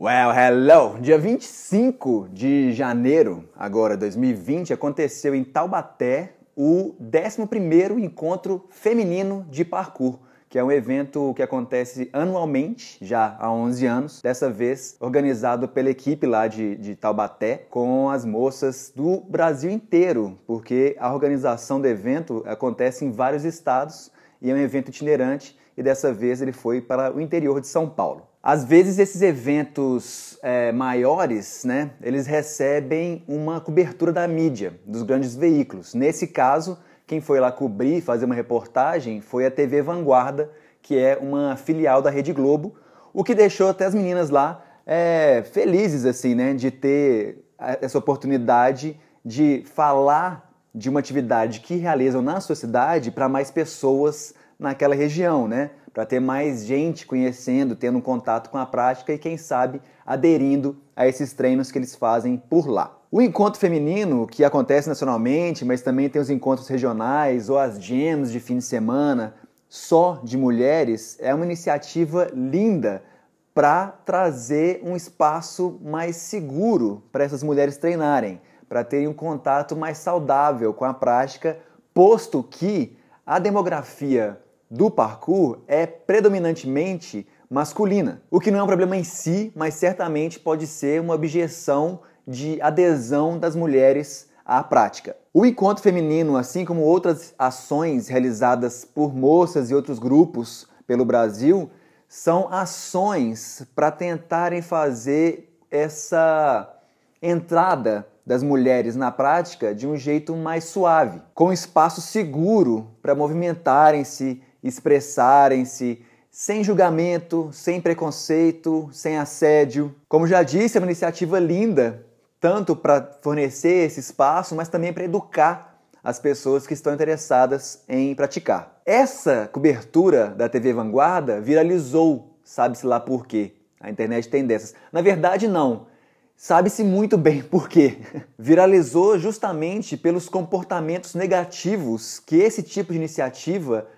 Well, hello! Dia 25 de janeiro, agora 2020, aconteceu em Taubaté o 11º Encontro Feminino de Parkour, que é um evento que acontece anualmente, já há 11 anos, dessa vez organizado pela equipe lá de, de Taubaté, com as moças do Brasil inteiro, porque a organização do evento acontece em vários estados e é um evento itinerante, e dessa vez ele foi para o interior de São Paulo. Às vezes esses eventos é, maiores, né, eles recebem uma cobertura da mídia, dos grandes veículos. Nesse caso, quem foi lá cobrir, fazer uma reportagem, foi a TV Vanguarda, que é uma filial da Rede Globo, o que deixou até as meninas lá é, felizes assim, né, de ter essa oportunidade de falar de uma atividade que realizam na sociedade para mais pessoas naquela região, né? para ter mais gente conhecendo, tendo contato com a prática e, quem sabe, aderindo a esses treinos que eles fazem por lá. O encontro feminino, que acontece nacionalmente, mas também tem os encontros regionais ou as jams de fim de semana só de mulheres, é uma iniciativa linda para trazer um espaço mais seguro para essas mulheres treinarem, para terem um contato mais saudável com a prática, posto que a demografia do parkour é predominantemente masculina, o que não é um problema em si, mas certamente pode ser uma objeção de adesão das mulheres à prática. O encontro feminino, assim como outras ações realizadas por moças e outros grupos pelo Brasil, são ações para tentarem fazer essa entrada das mulheres na prática de um jeito mais suave, com espaço seguro para movimentarem-se, expressarem-se sem julgamento, sem preconceito, sem assédio. Como já disse, é uma iniciativa linda, tanto para fornecer esse espaço, mas também para educar as pessoas que estão interessadas em praticar. Essa cobertura da TV Vanguarda viralizou, sabe-se lá por quê. A internet tem dessas. Na verdade, não. Sabe-se muito bem por quê. Viralizou justamente pelos comportamentos negativos que esse tipo de iniciativa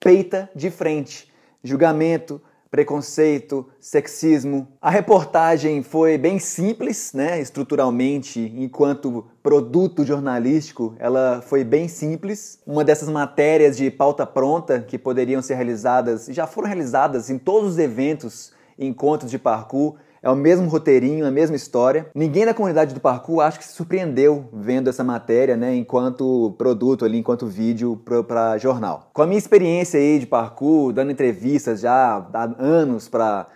peita de frente. Julgamento, preconceito, sexismo. A reportagem foi bem simples, né, estruturalmente, enquanto produto jornalístico, ela foi bem simples. Uma dessas matérias de pauta pronta que poderiam ser realizadas, já foram realizadas em todos os eventos, encontros de parkour, é o mesmo roteirinho, a mesma história. Ninguém da comunidade do parkour acho que se surpreendeu vendo essa matéria, né, enquanto produto ali, enquanto vídeo para jornal. Com a minha experiência aí de parkour, dando entrevistas já há anos para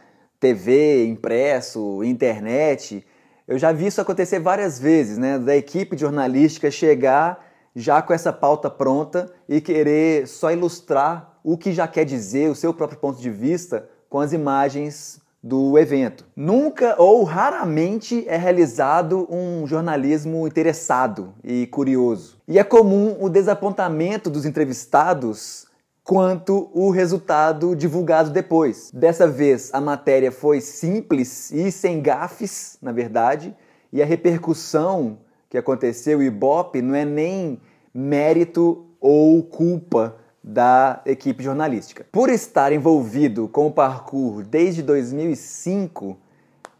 TV, impresso, internet, eu já vi isso acontecer várias vezes, né, da equipe jornalística chegar já com essa pauta pronta e querer só ilustrar o que já quer dizer, o seu próprio ponto de vista com as imagens do evento. Nunca ou raramente é realizado um jornalismo interessado e curioso. E é comum o desapontamento dos entrevistados quanto o resultado divulgado depois. Dessa vez a matéria foi simples e sem gafes, na verdade, e a repercussão que aconteceu, o Ibope, não é nem mérito ou culpa da equipe jornalística. Por estar envolvido com o parkour desde 2005,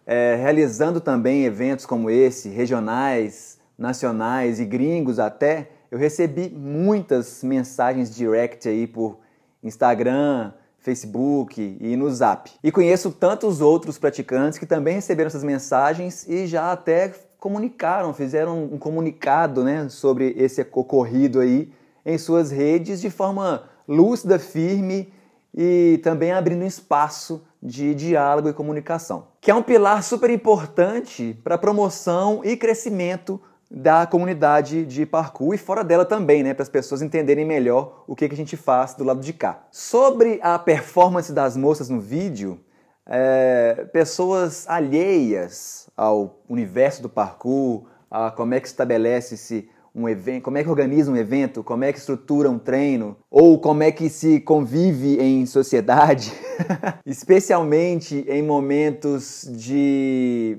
é, realizando também eventos como esse, regionais, nacionais e gringos até, eu recebi muitas mensagens direct aí por Instagram, Facebook e no Zap. E conheço tantos outros praticantes que também receberam essas mensagens e já até comunicaram, fizeram um comunicado né, sobre esse ocorrido aí em suas redes de forma lúcida, firme e também abrindo espaço de diálogo e comunicação, que é um pilar super importante para a promoção e crescimento da comunidade de parkour e fora dela também, né, para as pessoas entenderem melhor o que, que a gente faz do lado de cá. Sobre a performance das moças no vídeo, é, pessoas alheias ao universo do parkour, a como é que estabelece-se um evento, como é que organiza um evento, como é que estrutura um treino, ou como é que se convive em sociedade, especialmente em momentos de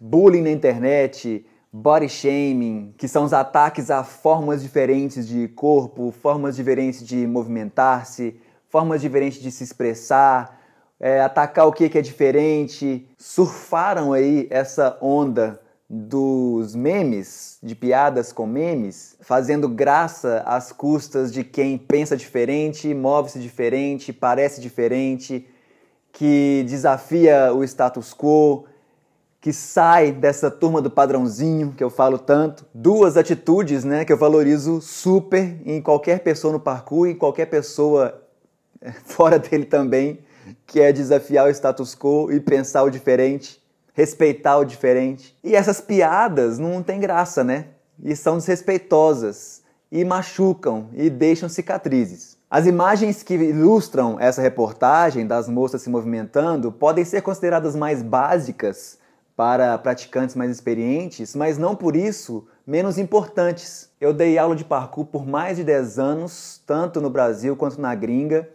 bullying na internet, body shaming, que são os ataques a formas diferentes de corpo, formas diferentes de movimentar-se, formas diferentes de se expressar, é, atacar o que, é diferente, surfaram aí essa onda dos memes, de piadas com memes, fazendo graça às custas de quem pensa diferente, move-se diferente, parece diferente, que desafia o status quo, que sai dessa turma do padrãozinho que eu falo tanto. Duas atitudes, né, que eu valorizo super em qualquer pessoa no parkour e qualquer pessoa é, fora dele também, que é desafiar o status quo e pensar o diferente respeitar o diferente. E essas piadas não tem graça, né? E são desrespeitosas e machucam e deixam cicatrizes. As imagens que ilustram essa reportagem das moças se movimentando podem ser consideradas mais básicas para praticantes mais experientes, mas não por isso menos importantes. Eu dei aula de parkour por mais de 10 anos, tanto no Brasil quanto na gringa,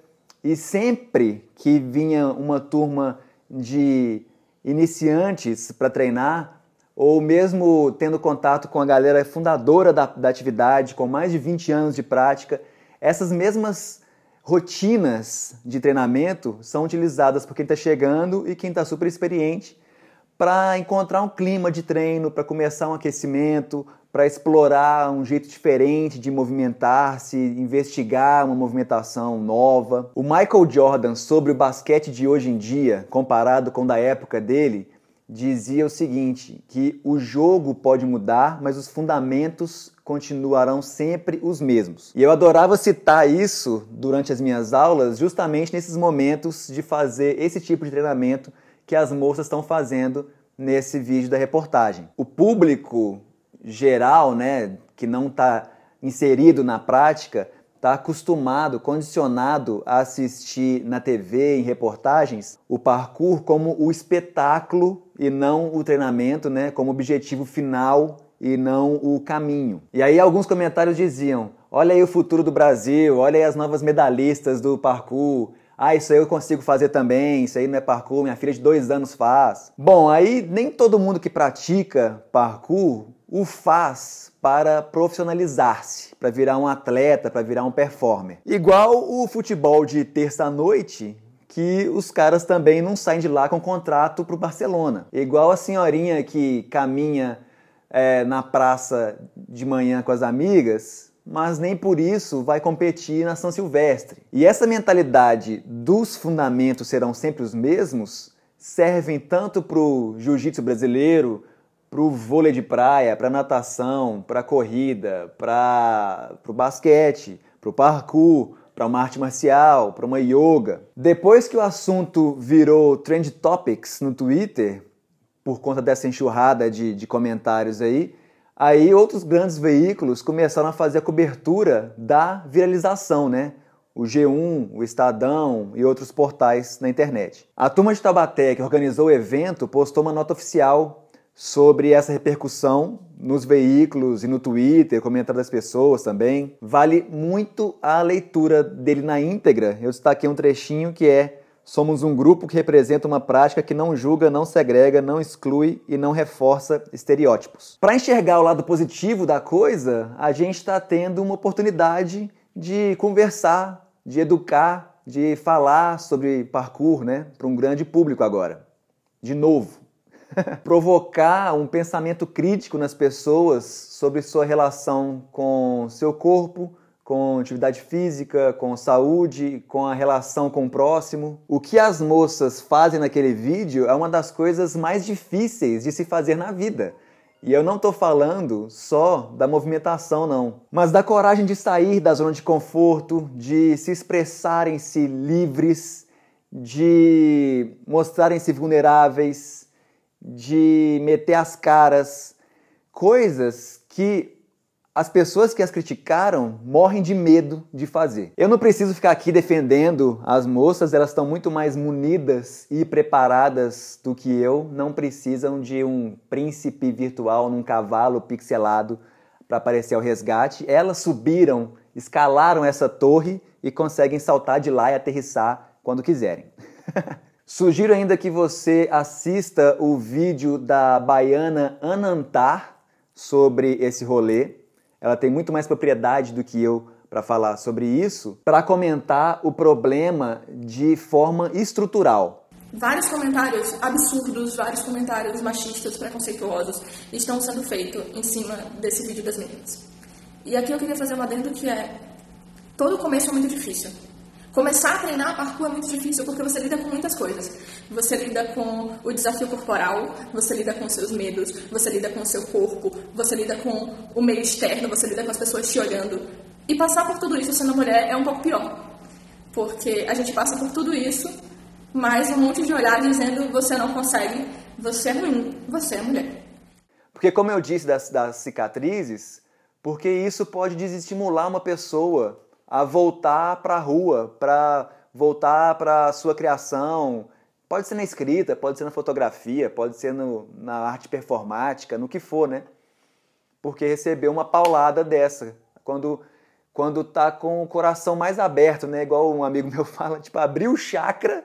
e sempre que vinha uma turma de iniciantes para treinar, ou mesmo tendo contato com a galera fundadora da, da atividade, com mais de 20 anos de prática, essas mesmas rotinas de treinamento são utilizadas por quem está chegando e quem está super experiente para encontrar um clima de treino, para começar um aquecimento, para explorar um jeito diferente de movimentar-se, investigar uma movimentação nova. O Michael Jordan, sobre o basquete de hoje em dia, comparado com o da época dele, dizia o seguinte: que o jogo pode mudar, mas os fundamentos continuarão sempre os mesmos. E eu adorava citar isso durante as minhas aulas, justamente nesses momentos de fazer esse tipo de treinamento que as moças estão fazendo nesse vídeo da reportagem. O público geral, né, que não está inserido na prática, está acostumado, condicionado a assistir na TV, em reportagens, o parkour como o espetáculo e não o treinamento, né, como objetivo final e não o caminho. E aí alguns comentários diziam: olha aí o futuro do Brasil, olha aí as novas medalhistas do parkour, ah, isso aí eu consigo fazer também, isso aí não é parkour, minha filha de dois anos faz. Bom, aí nem todo mundo que pratica parkour o faz para profissionalizar-se, para virar um atleta, para virar um performer. Igual o futebol de terça-noite, que os caras também não saem de lá com contrato para o Barcelona. Igual a senhorinha que caminha é, na praça de manhã com as amigas, mas nem por isso vai competir na São Silvestre. E essa mentalidade dos fundamentos serão sempre os mesmos servem tanto para o jiu-jitsu brasileiro, para o vôlei de praia, para natação, para corrida, para o basquete, para o parkour, para uma arte marcial, para uma yoga. Depois que o assunto virou trend topics no Twitter, por conta dessa enxurrada de, de comentários aí, Aí outros grandes veículos começaram a fazer a cobertura da viralização, né? O G1, o Estadão e outros portais na internet. A turma de Taubaté, que organizou o evento, postou uma nota oficial sobre essa repercussão nos veículos e no Twitter, comentário das pessoas também. Vale muito a leitura dele na íntegra. Eu destaquei um trechinho que é Somos um grupo que representa uma prática que não julga, não segrega, não exclui e não reforça estereótipos. Para enxergar o lado positivo da coisa, a gente está tendo uma oportunidade de conversar, de educar, de falar sobre parkour né, para um grande público agora. De novo. Provocar um pensamento crítico nas pessoas sobre sua relação com seu corpo, com atividade física, com saúde, com a relação com o próximo. O que as moças fazem naquele vídeo é uma das coisas mais difíceis de se fazer na vida. E eu não estou falando só da movimentação, não, mas da coragem de sair da zona de conforto, de se expressarem-se livres, de mostrarem-se vulneráveis, de meter as caras, coisas que as pessoas que as criticaram morrem de medo de fazer. Eu não preciso ficar aqui defendendo as moças, elas estão muito mais munidas e preparadas do que eu, não precisam de um príncipe virtual num cavalo pixelado para aparecer ao resgate. Elas subiram, escalaram essa torre e conseguem saltar de lá e aterrissar quando quiserem. Sugiro ainda que você assista o vídeo da baiana Anantar sobre esse rolê ela tem muito mais propriedade do que eu para falar sobre isso, para comentar o problema de forma estrutural. Vários comentários absurdos, vários comentários machistas, preconceituosos estão sendo feitos em cima desse vídeo das meninas. E aqui eu queria fazer uma adendo que é: todo começo é muito difícil. Começar a treinar parkour é muito difícil porque você lida com muitas coisas. Você lida com o desafio corporal, você lida com seus medos, você lida com o seu corpo, você lida com o meio externo, você lida com as pessoas te olhando. E passar por tudo isso sendo mulher é um pouco pior. Porque a gente passa por tudo isso, mas um monte de olhar dizendo você não consegue, você é ruim, você é mulher. Porque como eu disse das, das cicatrizes, porque isso pode desestimular uma pessoa a voltar para a rua, para voltar para a sua criação. Pode ser na escrita, pode ser na fotografia, pode ser no, na arte performática, no que for, né? Porque recebeu uma paulada dessa. Quando quando tá com o coração mais aberto, né? Igual um amigo meu fala, tipo, abrir o chakra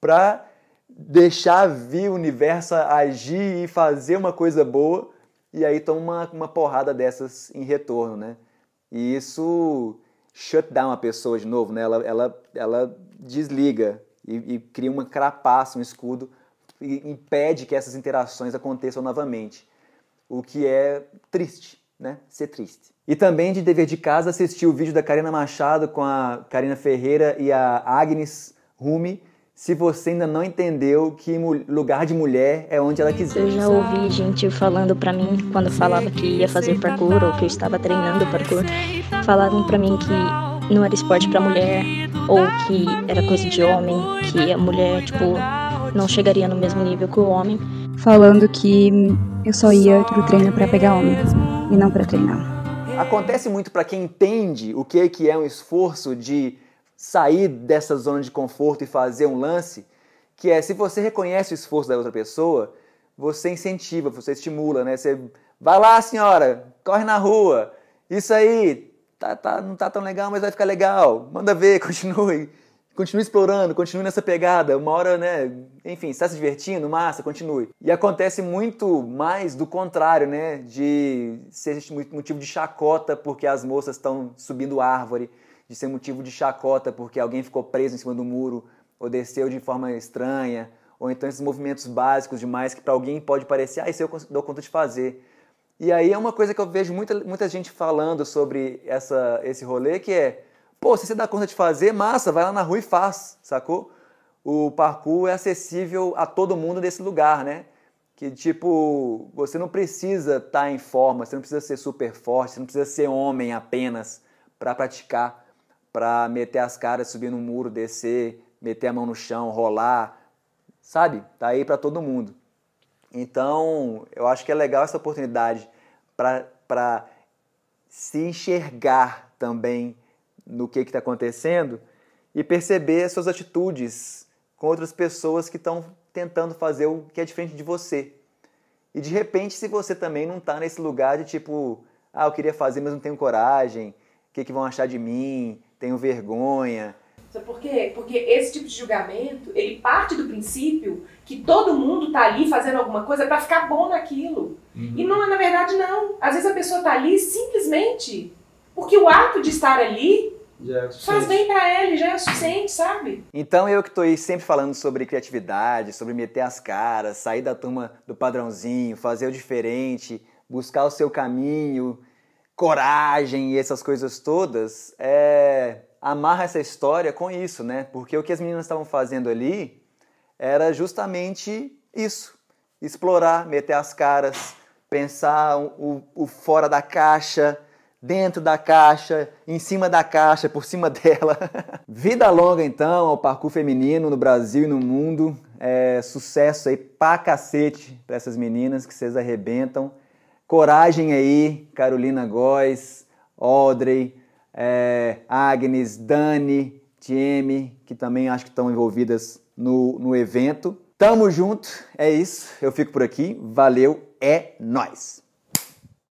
para deixar vir o universo agir e fazer uma coisa boa, e aí toma uma, uma porrada dessas em retorno, né? E isso shut down a pessoa de novo, né? Ela, ela, ela desliga e, e cria uma carapaça, um escudo e impede que essas interações aconteçam novamente. O que é triste, né? Ser triste. E também de dever de casa assistir o vídeo da Karina Machado com a Karina Ferreira e a Agnes Rumi, se você ainda não entendeu que lugar de mulher é onde ela quiser. Eu já ouvi gente falando para mim quando falava que ia fazer parkour ou que eu estava treinando parkour, falavam para mim que não era esporte para mulher ou que era coisa de homem, que a mulher tipo não chegaria no mesmo nível que o homem, falando que eu só ia pro treino para pegar homem e não para treinar. Acontece muito para quem entende o que que é um esforço de sair dessa zona de conforto e fazer um lance, que é se você reconhece o esforço da outra pessoa, você incentiva, você estimula, né? Você vai lá, senhora, corre na rua, isso aí tá, tá, não tá tão legal, mas vai ficar legal, manda ver, continue, continue explorando, continue nessa pegada, uma hora, né? Enfim, está se divertindo, massa, continue. E acontece muito mais do contrário, né? De ser motivo de chacota porque as moças estão subindo árvore de ser motivo de chacota porque alguém ficou preso em cima do muro ou desceu de forma estranha, ou então esses movimentos básicos demais que para alguém pode parecer, ah, isso eu dou conta de fazer. E aí é uma coisa que eu vejo muita, muita gente falando sobre essa, esse rolê, que é, pô, se você dá conta de fazer, massa, vai lá na rua e faz, sacou? O parkour é acessível a todo mundo nesse lugar, né? Que tipo, você não precisa estar tá em forma, você não precisa ser super forte, você não precisa ser homem apenas para praticar para meter as caras, subir no muro, descer, meter a mão no chão, rolar, sabe? Tá aí para todo mundo. Então, eu acho que é legal essa oportunidade para se enxergar também no que está acontecendo e perceber as suas atitudes com outras pessoas que estão tentando fazer o que é diferente de você. E de repente, se você também não está nesse lugar de tipo, ah, eu queria fazer, mas não tenho coragem, o que, que vão achar de mim? Tenho vergonha. Sabe por quê? Porque esse tipo de julgamento, ele parte do princípio que todo mundo tá ali fazendo alguma coisa para ficar bom naquilo. Uhum. E não, na verdade não. Às vezes a pessoa tá ali simplesmente porque o ato de estar ali é faz bem para ele, já é o suficiente, sabe? Então eu que tô aí sempre falando sobre criatividade, sobre meter as caras, sair da turma do padrãozinho, fazer o diferente, buscar o seu caminho, coragem e essas coisas todas, é, amarra essa história com isso, né? Porque o que as meninas estavam fazendo ali era justamente isso: explorar, meter as caras, pensar o, o fora da caixa, dentro da caixa, em cima da caixa, por cima dela. Vida longa então ao parkour feminino no Brasil e no mundo. É, sucesso aí pra cacete pra essas meninas que vocês arrebentam. Coragem aí, Carolina Góes, Audrey, é, Agnes, Dani, Tieme, que também acho que estão envolvidas no, no evento. Tamo junto, é isso. Eu fico por aqui. Valeu, é nós.